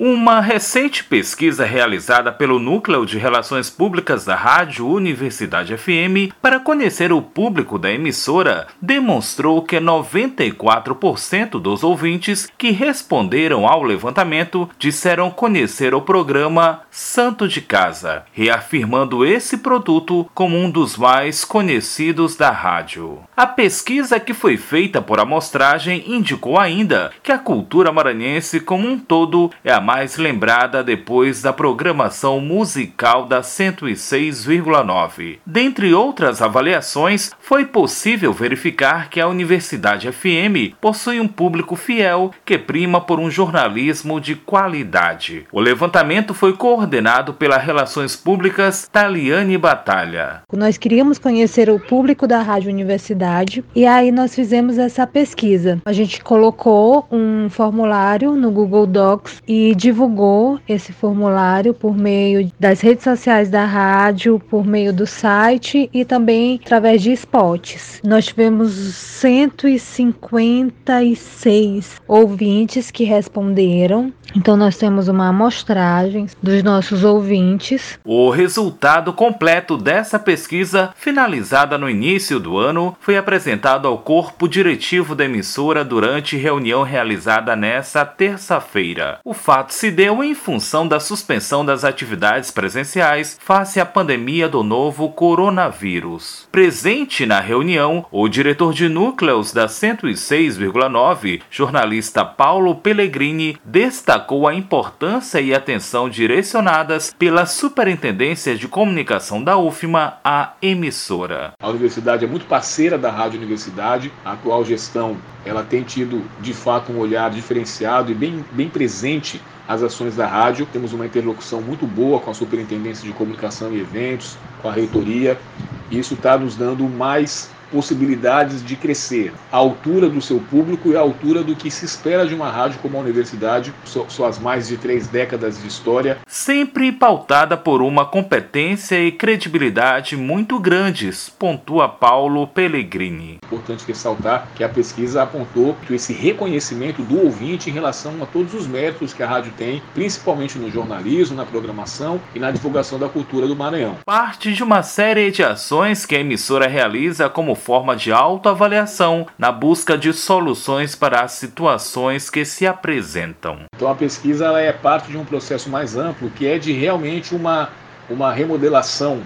Uma recente pesquisa realizada pelo Núcleo de Relações Públicas da Rádio Universidade FM para conhecer o público da emissora demonstrou que 94% dos ouvintes que responderam ao levantamento disseram conhecer o programa Santo de Casa, reafirmando esse produto como um dos mais conhecidos da rádio. A pesquisa que foi feita por amostragem indicou ainda que a cultura maranhense como um todo é a mais lembrada depois da programação musical da 106,9. Dentre outras avaliações, foi possível verificar que a Universidade FM possui um público fiel que prima por um jornalismo de qualidade. O levantamento foi coordenado pela Relações Públicas Taliane Batalha. Nós queríamos conhecer o público da Rádio Universidade e aí nós fizemos essa pesquisa. A gente colocou um formulário no Google Docs e divulgou esse formulário por meio das redes sociais da rádio, por meio do site e também através de spots. Nós tivemos 156 ouvintes que responderam. Então nós temos uma amostragem dos nossos ouvintes. O resultado completo dessa pesquisa, finalizada no início do ano, foi apresentado ao corpo diretivo da emissora durante reunião realizada nesta terça-feira. O fato se deu em função da suspensão das atividades presenciais face à pandemia do novo coronavírus. Presente na reunião, o diretor de núcleos da 106,9, jornalista Paulo Pellegrini, destacou a importância e atenção direcionadas pela Superintendência de Comunicação da UFMA à emissora. A universidade é muito parceira da Rádio Universidade, a atual gestão ela tem tido de fato um olhar diferenciado e bem, bem presente as ações da rádio. Temos uma interlocução muito boa com a Superintendência de Comunicação e Eventos, com a reitoria. E isso está nos dando mais possibilidades de crescer à altura do seu público e à altura do que se espera de uma rádio como a universidade, suas mais de três décadas de história. Sempre pautada por uma competência e credibilidade muito grandes, pontua Paulo Pellegrini. Importante ressaltar que a pesquisa apontou que esse reconhecimento do ouvinte em relação a todos os méritos que a rádio tem, principalmente no jornalismo, na programação e na divulgação da cultura do Maranhão. Parte de uma série de ações que a emissora realiza como forma de autoavaliação na busca de soluções para as situações que se apresentam. Então a pesquisa ela é parte de um processo mais amplo que é de realmente uma, uma remodelação,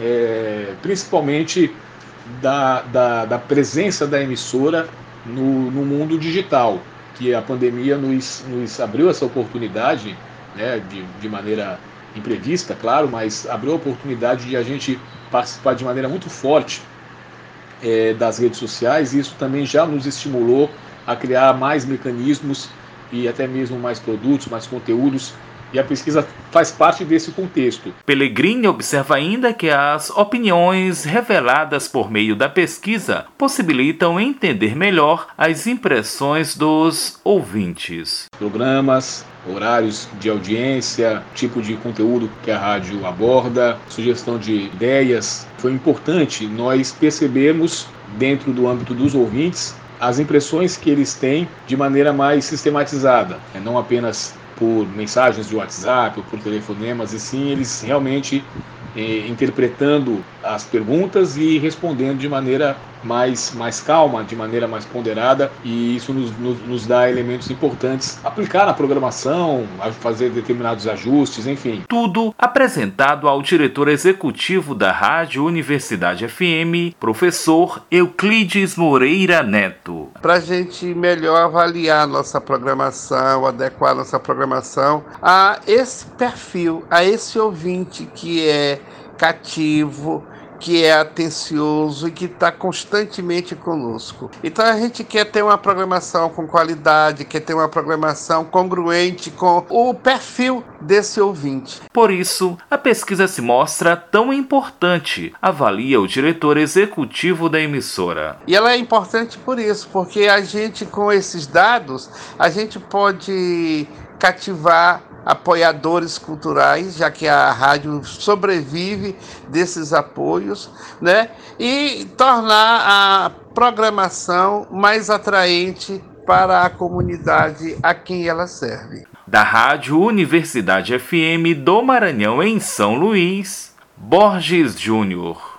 é, principalmente da, da, da, presença da emissora no, no mundo digital, que a pandemia nos, nos abriu essa oportunidade né, de, de maneira imprevista, claro, mas abriu a oportunidade de a gente participar de maneira muito forte é, das redes sociais, e isso também já nos estimulou a criar mais mecanismos e até mesmo mais produtos, mais conteúdos e a pesquisa faz parte desse contexto. Pellegrini observa ainda que as opiniões reveladas por meio da pesquisa possibilitam entender melhor as impressões dos ouvintes. Programas, horários de audiência, tipo de conteúdo que a rádio aborda, sugestão de ideias. Foi importante nós percebermos, dentro do âmbito dos ouvintes, as impressões que eles têm de maneira mais sistematizada, né? não apenas por mensagens de WhatsApp ou por telefonemas, e sim eles realmente eh, interpretando as perguntas e respondendo de maneira mais, mais calma, de maneira mais ponderada, e isso nos, nos, nos dá elementos importantes aplicar na programação, a fazer determinados ajustes, enfim. Tudo apresentado ao diretor executivo da Rádio Universidade FM, professor Euclides Moreira Neto. Para a gente melhor avaliar nossa programação, adequar nossa programação a esse perfil, a esse ouvinte que é cativo, que é atencioso e que está constantemente conosco. Então a gente quer ter uma programação com qualidade, quer ter uma programação congruente com o perfil desse ouvinte. Por isso, a pesquisa se mostra tão importante, avalia o diretor executivo da emissora. E ela é importante por isso, porque a gente com esses dados, a gente pode cativar apoiadores culturais, já que a rádio sobrevive desses apoios, né? E tornar a programação mais atraente para a comunidade a quem ela serve. Da Rádio Universidade FM do Maranhão, em São Luís, Borges Júnior.